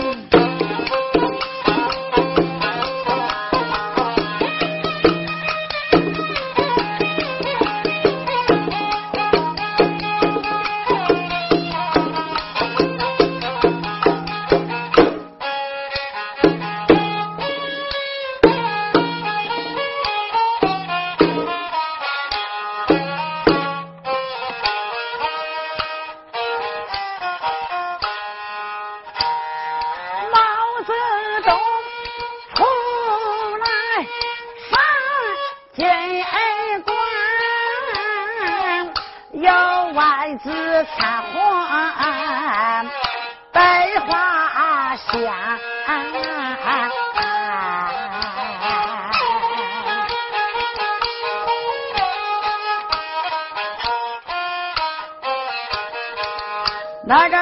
Boom.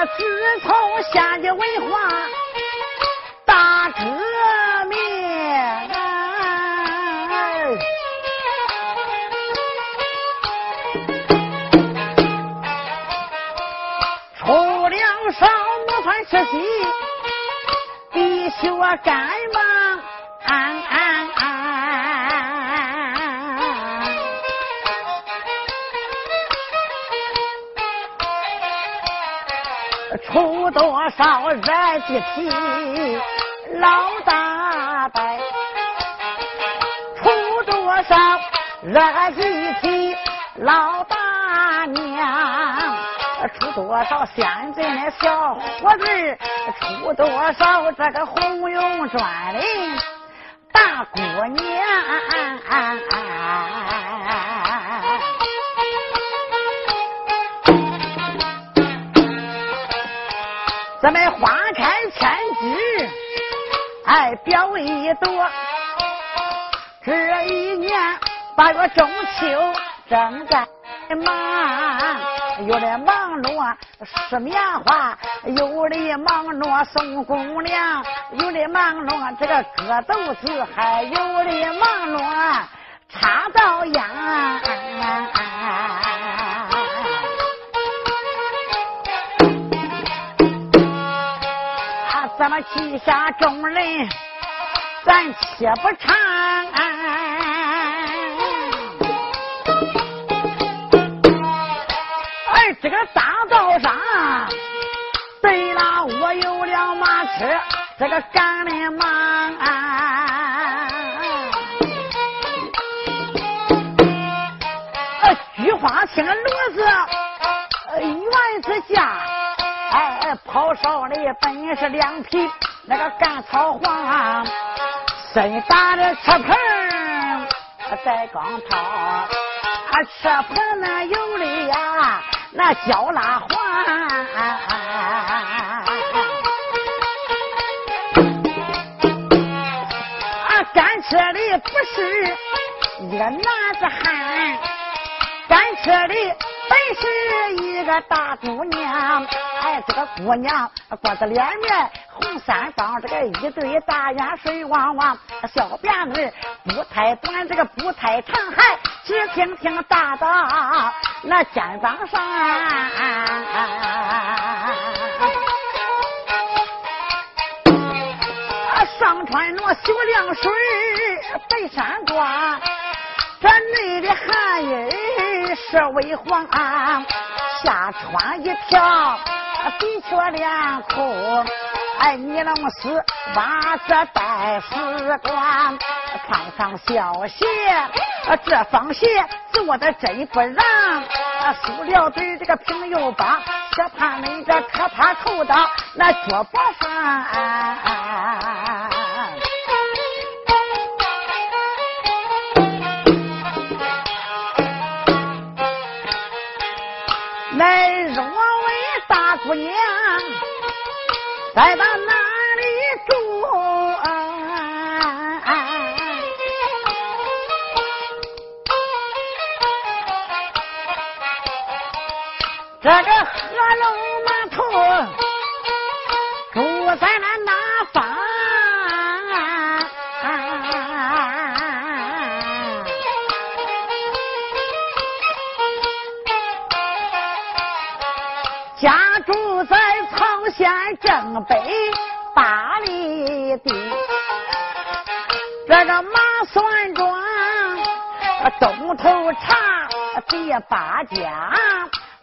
自从下的文化大革命，出粮少，没饭吃席，必须我干出多少热气体，老大伯；出多少热气体，老大娘；出多少现在那小伙子，出多少这个红绒专的大姑娘。咱们花开千枝，哎，表一朵。这一年八月中秋正在忙，有的忙着拾棉花，有的忙着送公粮，有的忙着这个割豆子，还有的忙着插稻秧。啊那么旗下众人，咱且不长。而这个大道上，对了，我有辆马车，这个赶的忙。呃，菊花青骡子，呃，院子下。哎，跑少的本是两匹，那个干草黄，身大的车棚在钢套，啊，车棚那有的呀，那焦拉黄，啊，赶车的不是一个男子汉，赶车的。本是一个大姑娘，哎，这个姑娘瓜子脸面红三方，这个一对大眼水汪汪，小辫子不太短，这个不太长，还直挺挺大到那肩膀上。啊上穿着小凉水白山褂。这内的寒衣是为黄，下穿一条的确连裤，哎，尼龙丝袜子带丝光，穿上小鞋，这双鞋做的真不让，塑料嘴这个平又棒，可怕那个可怕扣到那脚脖上。姑娘在到哪里住？这个县正北八里地，这个马算庄东头茶第八家，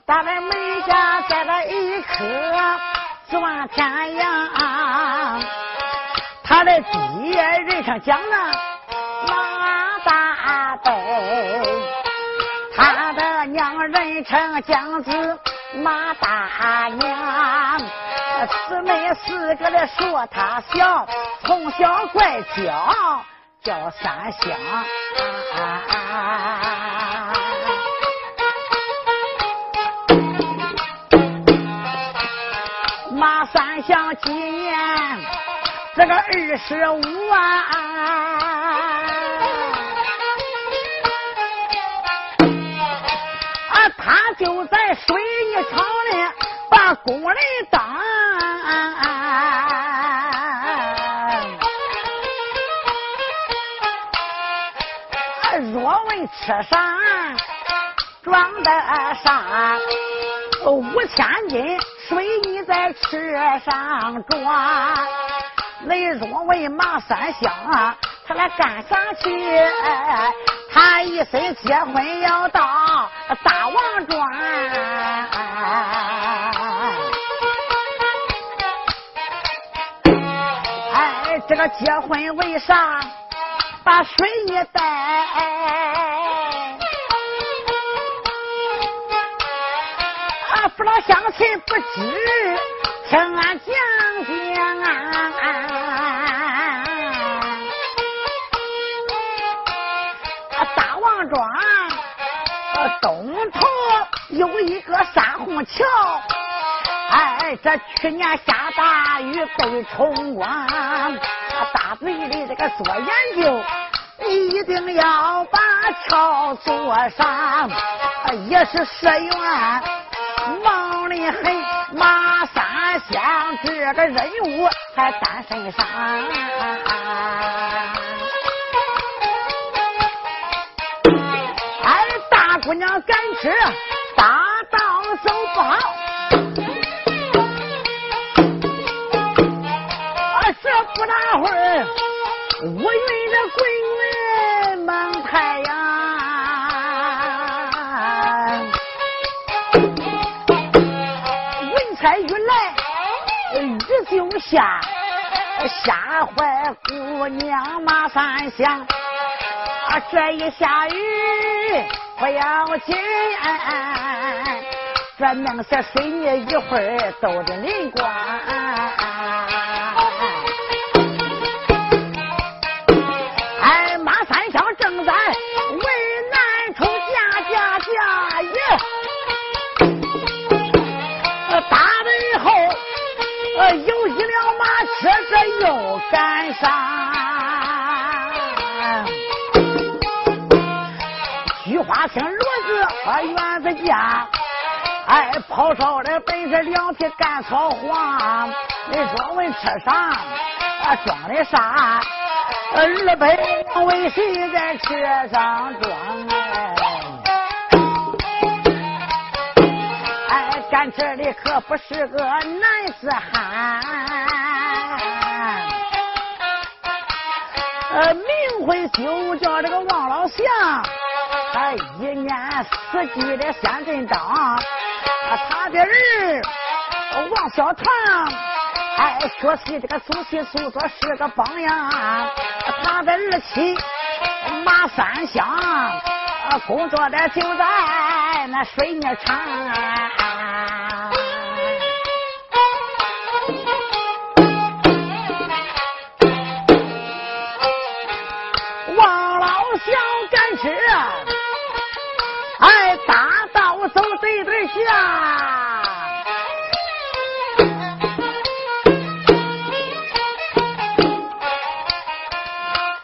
咱们门下栽了一棵钻天杨，他的爹人上讲呢马大伯，他的娘人称姜子马大娘。姊妹四个的说他小，从小怪叫叫三香。马三香今年这个二十五啊，啊，他就在水泥厂里把工人当。若问车上装的啥？五千斤水泥在车上装。你若问马三香，他来干啥去？他一生结婚要到大王庄。结婚为啥把水一带？啊，父老乡亲不知，听俺讲讲啊！大王庄东头有一个山洪桥，哎，这去年下大雨被冲光，嘴里这个做研究，一定要把桥做上，也是社员。忙的很，马三香这个任务还担身上。哎，大姑娘赶车，大乌云这滚滚蒙太阳。就下吓坏姑娘马三香，啊，这一下雨不要紧，这弄些水泥一会儿都得淋光。青骡子和园子家，哎，跑烧的背着两匹干草黄。你说问车上啊装的啥？二百两为谁在车上装？哎，干这里可不是个男子汉，呃，名讳就叫这个王老祥，他一年四季的三阵当，他的儿王小堂，哎，学习这个祖习书作是个榜样，他的儿妻马三香，工作的就在那水泥厂。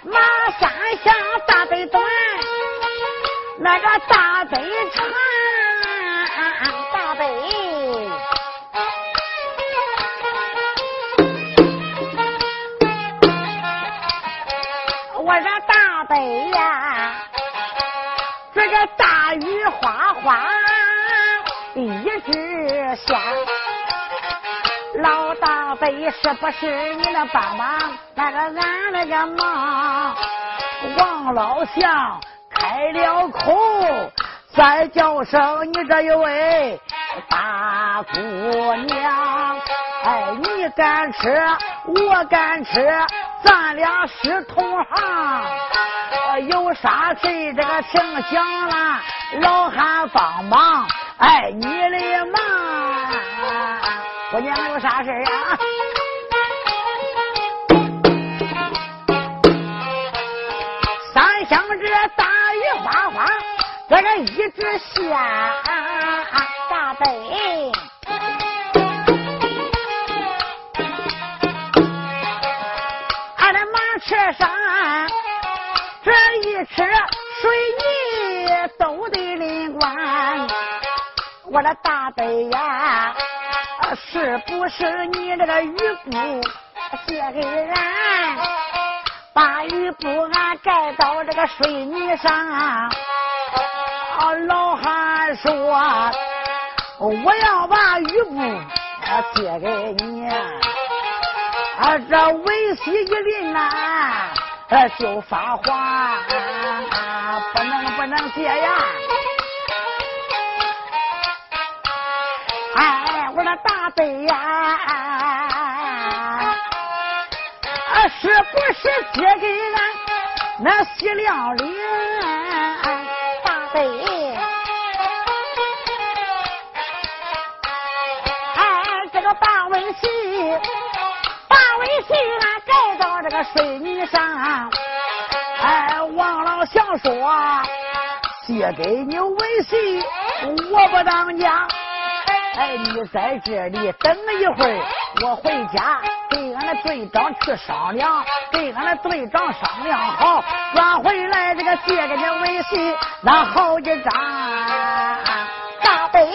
马三下大北短，那个大北长，大北。我这大北呀，这个大雨哗哗。老大伯是不是你能帮忙那个俺那个忙？王老相开了口，再叫声你这一位大姑娘，哎，你敢吃，我敢吃，咱俩是同行。有啥事这个请讲啦，老汉帮忙，哎，你的妈，我娘有啥事啊？三香这大雨哗哗，这一直下大北。俺的马车上。这一车水泥都，我的大北呀，是不是你这个雨布借给俺，把雨布俺盖到这个水泥上？啊老汉说，我要把雨布借给你，啊，这为西一临呐。就发话，不能不能借呀！哎，我那大伯呀，啊是不是借给俺那西凉岭大伯？哎，这个八文戏，八文戏俺盖到这个水泥上。想说借给你微信，我不当家。哎，你在这里等一会儿，我回家给俺的队长去商量，给俺的队长商量好，转回来这个借给你微信，那好几张大杯。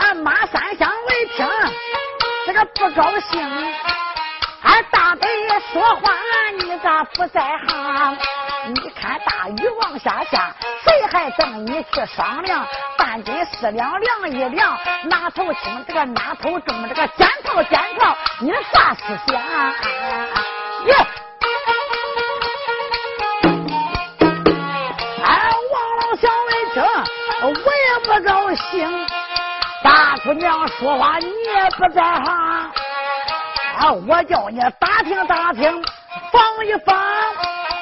俺马三香一听，这个不高兴。俺大北说话，你咋不在行？你看大雨往下下，谁还等你去商量？半斤四两量一量，哪头轻这个哪头重，这个肩头肩头，你啥思想？耶！哎，王老小一听，我也不高兴。大姑娘说话，你也不在行。啊我叫你打听打听，防一防。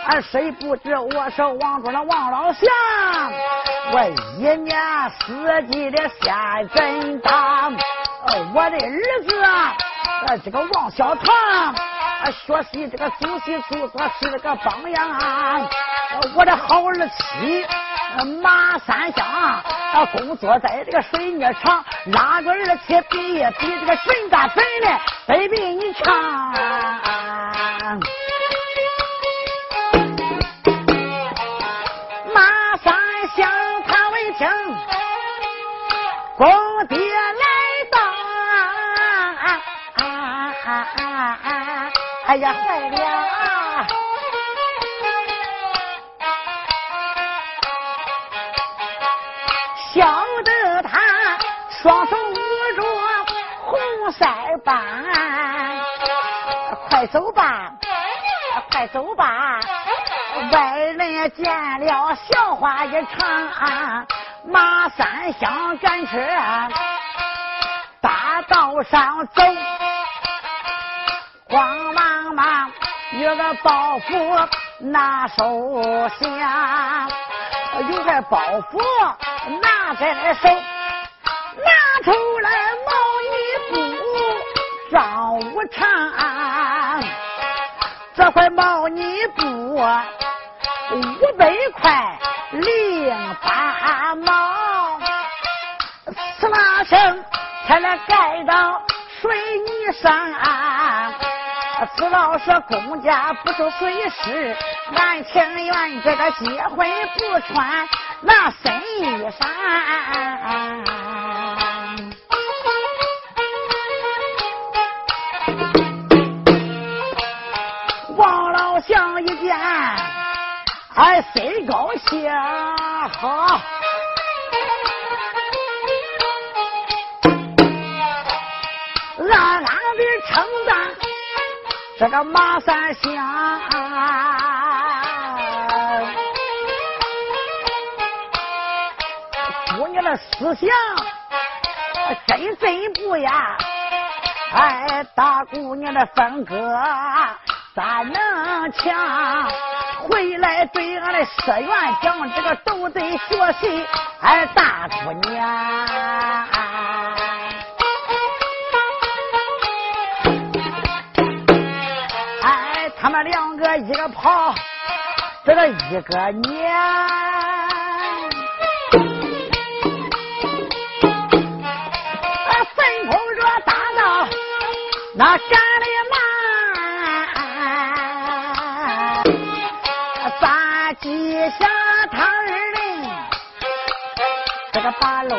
俺谁不知我是王庄的王老相？我一年四季的先真当。我的儿子啊，这个王小堂，学习这个祖习祖作是个榜样。我的好儿妻马三香，工作在这个水泥厂，拉个儿妻比比这个神大本嘞，都比你强。公爹来到，哎呀坏了。双手捂着红色斑，快走吧，快走吧！外人见了笑话一场。马三香赶车大道上走，慌忙忙有个包袱拿手下，有个包袱拿在手。拿出来毛衣布上午长，这块毛衣布五百块零八毛，呲啦声才能盖到水泥上。知道是公家不收水师，俺情愿这个结婚不穿那深衣裳。相一见，俺谁高兴。好，暗俺的称赞这个马三香。姑娘的思想真真不呀，哎，大姑娘的风格咋能强？回来对俺的社员讲，这个都得学习。俺，大姑娘，哎，他们两个一个跑，这个一个撵，分头着打到那山。八楼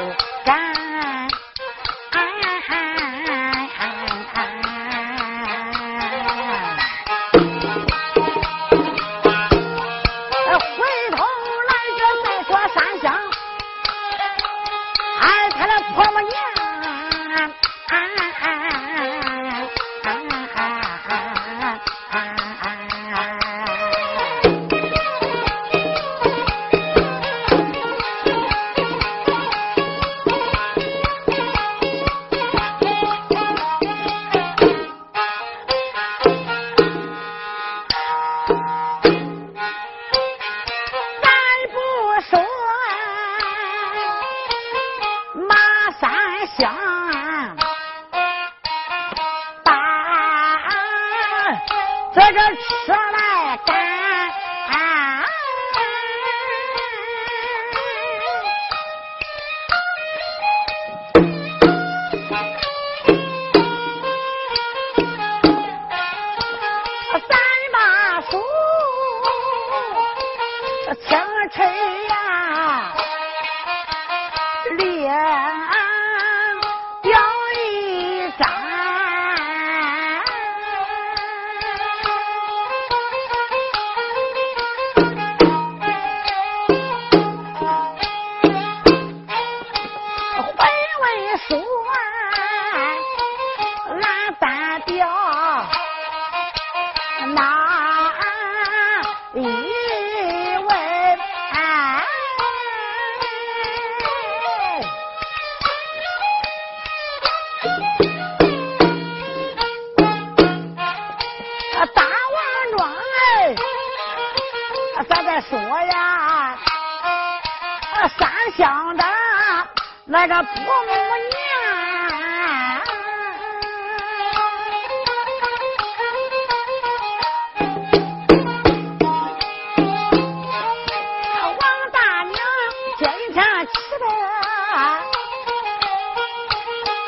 是的，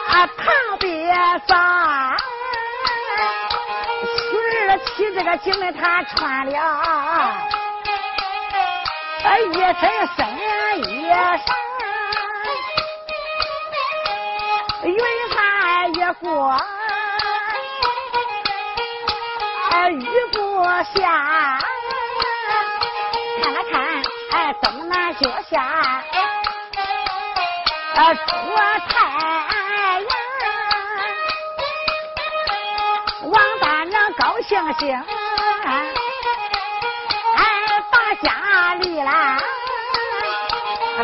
啊，唐伯赞，娶起这个井妹，他穿了啊一身深衣裳，云彩一过，雨不下，看了看，哎，东南脚下。啊出太阳，王大娘高兴兴。家里来，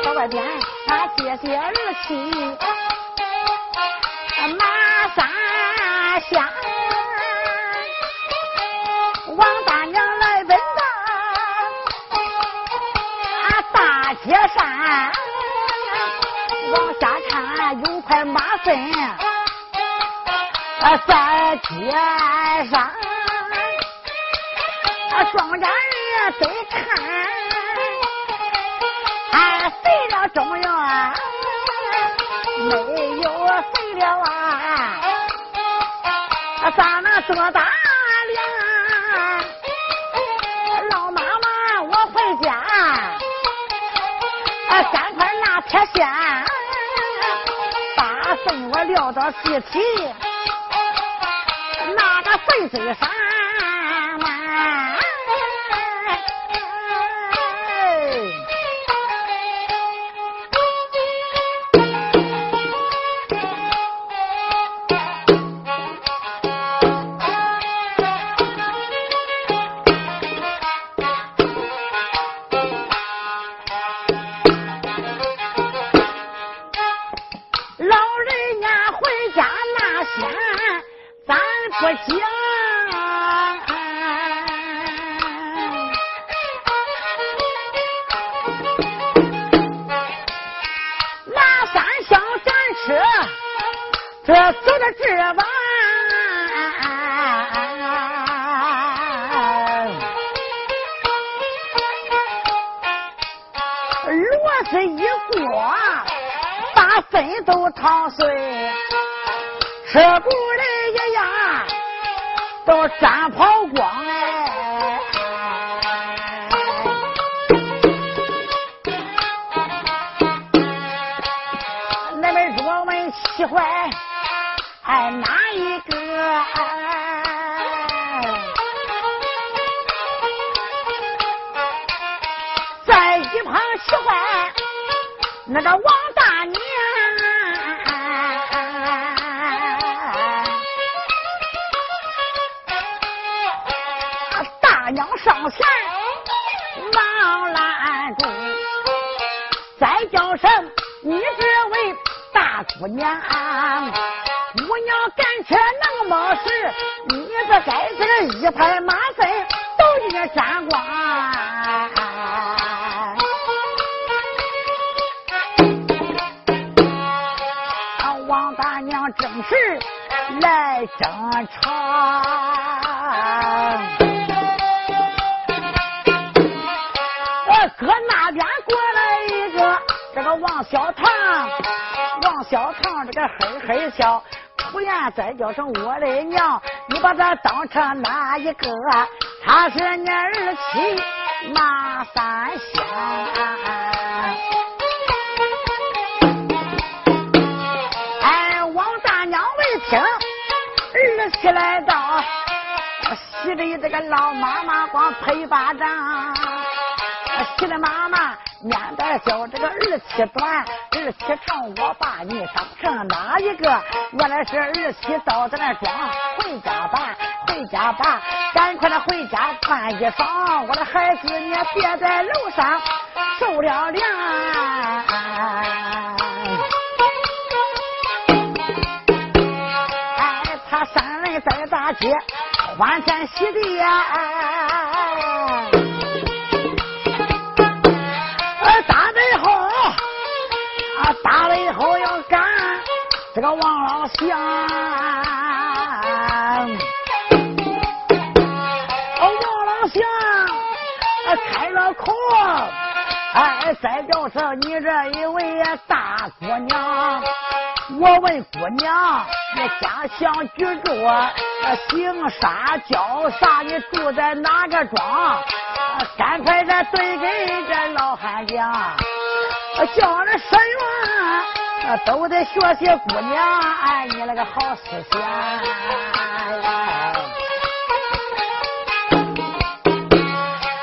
到外边，他接接儿妻，马三香，王大娘来。问他，大街上有块马粪，在街上，庄稼人。得看，俺肥了中药，没有肥了啊！咋能多大量？老妈妈，我回家，三块拿铁线，跟我撂到地体，拿个咱不讲。拿三箱咱吃，这走的这晚。这一锅，把粉都淌碎。车轱辘一压，都粘跑光上前忙拦住，再叫声你这位大姑娘，姑娘赶车能冒事，你这该这一拍马子都给你沾光。王大娘正是来争吵，小唐，王小唐这个嘿嘿笑，突然再叫声我的娘，你把他当成哪一个？他是你儿妻马三香。听，儿媳来到，喜的这个老妈妈光拍巴掌，喜的妈妈面带笑，这个儿媳短，儿媳长，我把你当成哪一个？原来是儿媳倒在那装，回家吧，回家吧，赶快的回家穿衣裳，我的孩子你别在楼上受了凉。哎，他三人在大街欢天喜地呀！这个王老祥。王老祥开了口，哎，再叫上你这一位大姑娘。我问姑娘，你家乡居住，姓啥叫啥？你住在哪个庄？赶快的对给这老汉讲，叫那十员都得学习姑娘，哎，你那个好思想。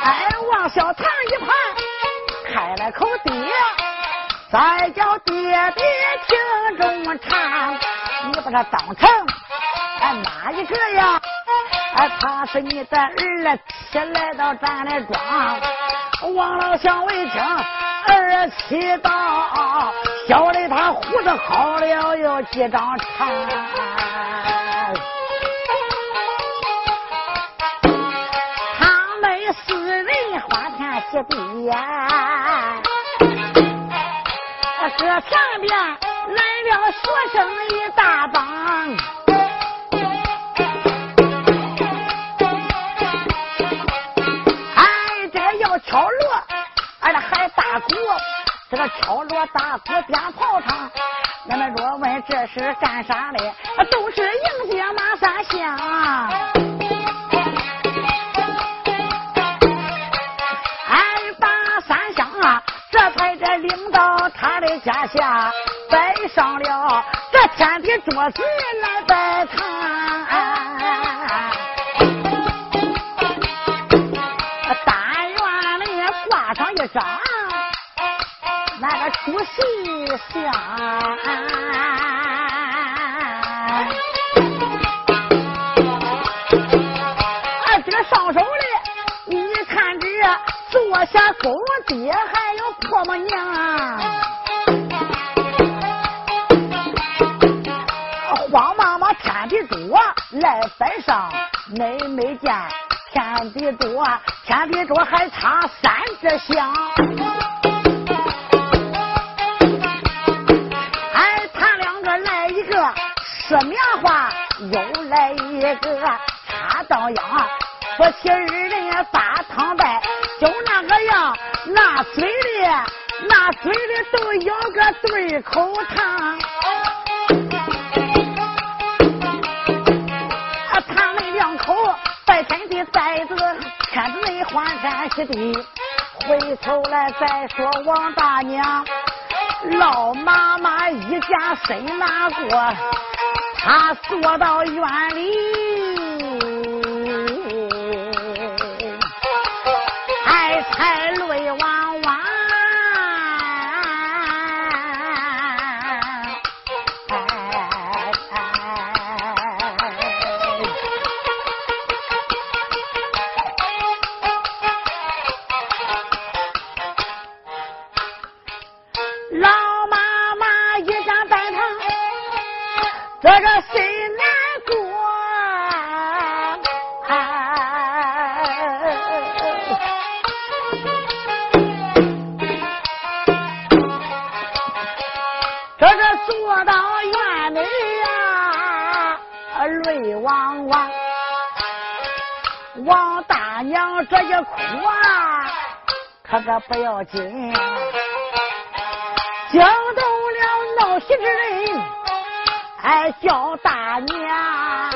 哎，往小堂一旁开了口爹。再叫爹爹听中唱，你把他当成哎哪一个呀？哎，他是你的儿妻来到咱的庄，王老相为听儿妻到，小的他胡子好了有几张长，他们四人欢天喜地呀。这上边来了学生一大帮，个敲锣打鼓鞭炮唱，你们若问这是干啥的，都是迎接马三香。哎，马三香啊，这才这领导他的家下摆上了这天地桌子来摆摊，单院里挂上一张那个出席相，啊，这个上手的，你看这坐下公爹还有婆母娘。多来摆上，没没见天地桌，天地桌还差三只香。来一个插刀样，夫妻二人把汤拜，就那个样，那嘴里那嘴里都咬个对口糖。啊，他们两口在天地在这天子内欢天喜地，回头来再说王大娘。老妈妈一家谁难过？他坐到院里。不要紧，惊动了闹喜之人，哎，叫大娘，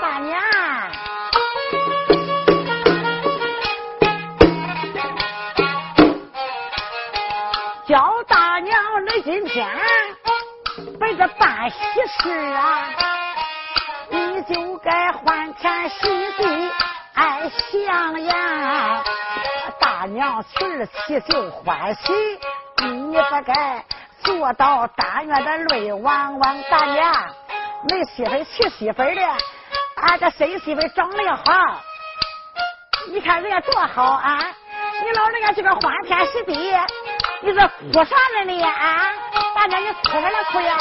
大娘，叫大娘，你今天为这办喜事啊，你就该欢天喜地。哎，香呀！大娘娶儿喜就欢喜，你不该坐到大院的泪汪汪。大娘，你媳妇娶媳妇的，俺这孙媳妇长得也好，你看人家多好啊！你老人家这个欢天喜地，你这哭啥呢你啊？大娘，你哭什么哭呀？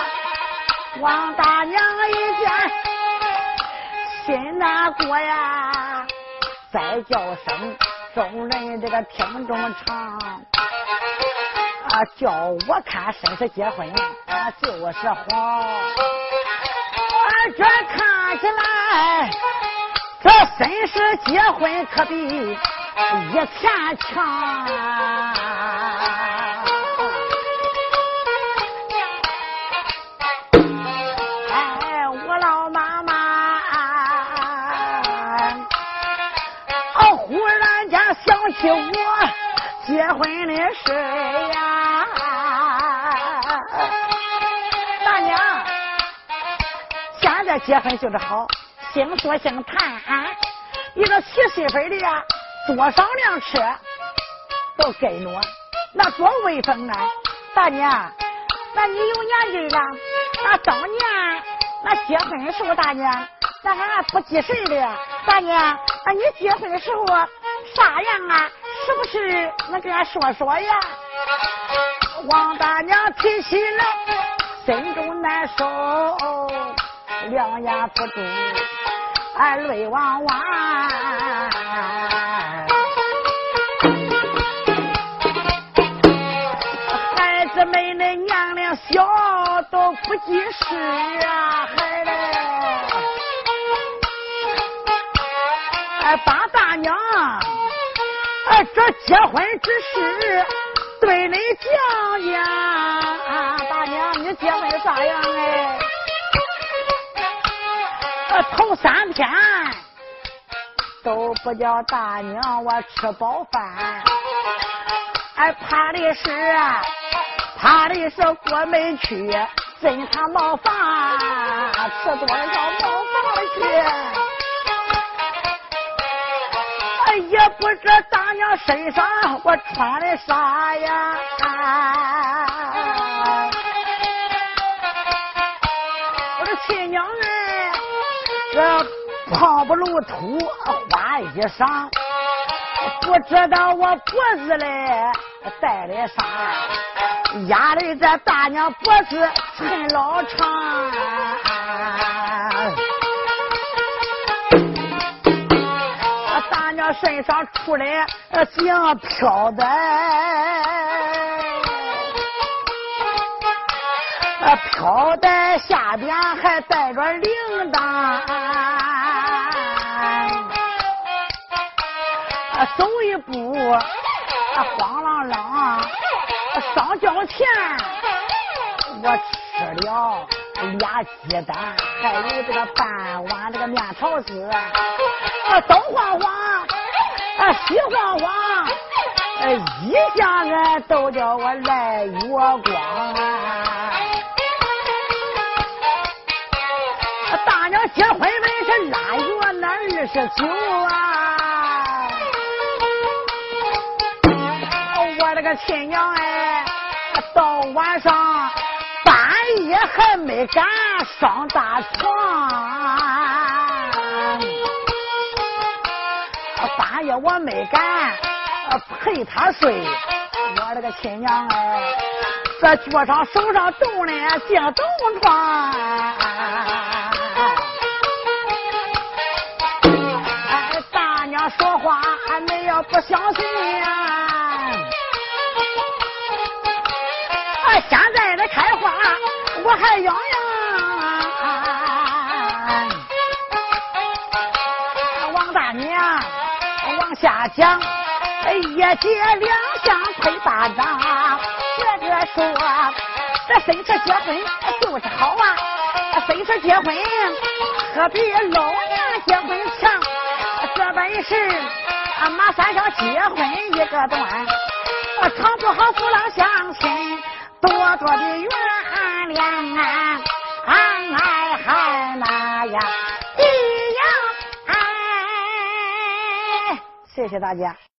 王大娘一见心难过呀！再叫声众人这个听众唱啊，叫我看生是结婚啊，就是好。啊，这看起来这生是结婚可比以前强。想起我结婚的事呀，大娘，现在结婚就是好，兴说姓谈，一个娶媳妇的呀，多少辆车都跟着，那多威风啊！大娘，那你有年纪了，那当年那结婚的时候，大娘，那还不记事的，大娘，那你结婚的时候。啥样啊？是不是能跟俺说说呀？王大娘提起来，心中难受，两眼不住，俺泪汪汪。孩子们的娘俩小都不记事啊，孩子。哎，八大娘。这结婚之事，对你讲讲，大娘，你结婚咋样哎？头三天都不叫大娘我吃饱饭，哎，怕的是，怕的是过门去真他茅房，吃多少茅房去？也不知大娘身上我穿的啥呀？我的亲娘哎，这胖不露土花衣裳，不知道我脖子里戴的啥，压的这大娘脖子很老长。大娘身上出来香飘的，呃，飘带下边还带着铃铛，走一步慌啷啷，上交钱，我吃了。俩鸡蛋，还有这个半碗这个面条子，东晃晃，西晃晃，一家人都叫我来月光。大娘结婚那是腊月那二十九啊，我这个亲娘哎，到晚上半夜还没敢上大床，半夜我没敢陪他睡，我这个亲娘哎，这脚上手上动的像动床。说话你要不相信呀？啊，现在的开我还痒痒。王大娘往下讲，一结两相配巴掌。这个说这谁说结婚就是好啊？谁说结婚何必老娘结婚强？这本事啊马三小结婚一个段，啊，常不好父老乡亲多多的亮啊啊哎嗨妈呀咿呀哎谢谢大家。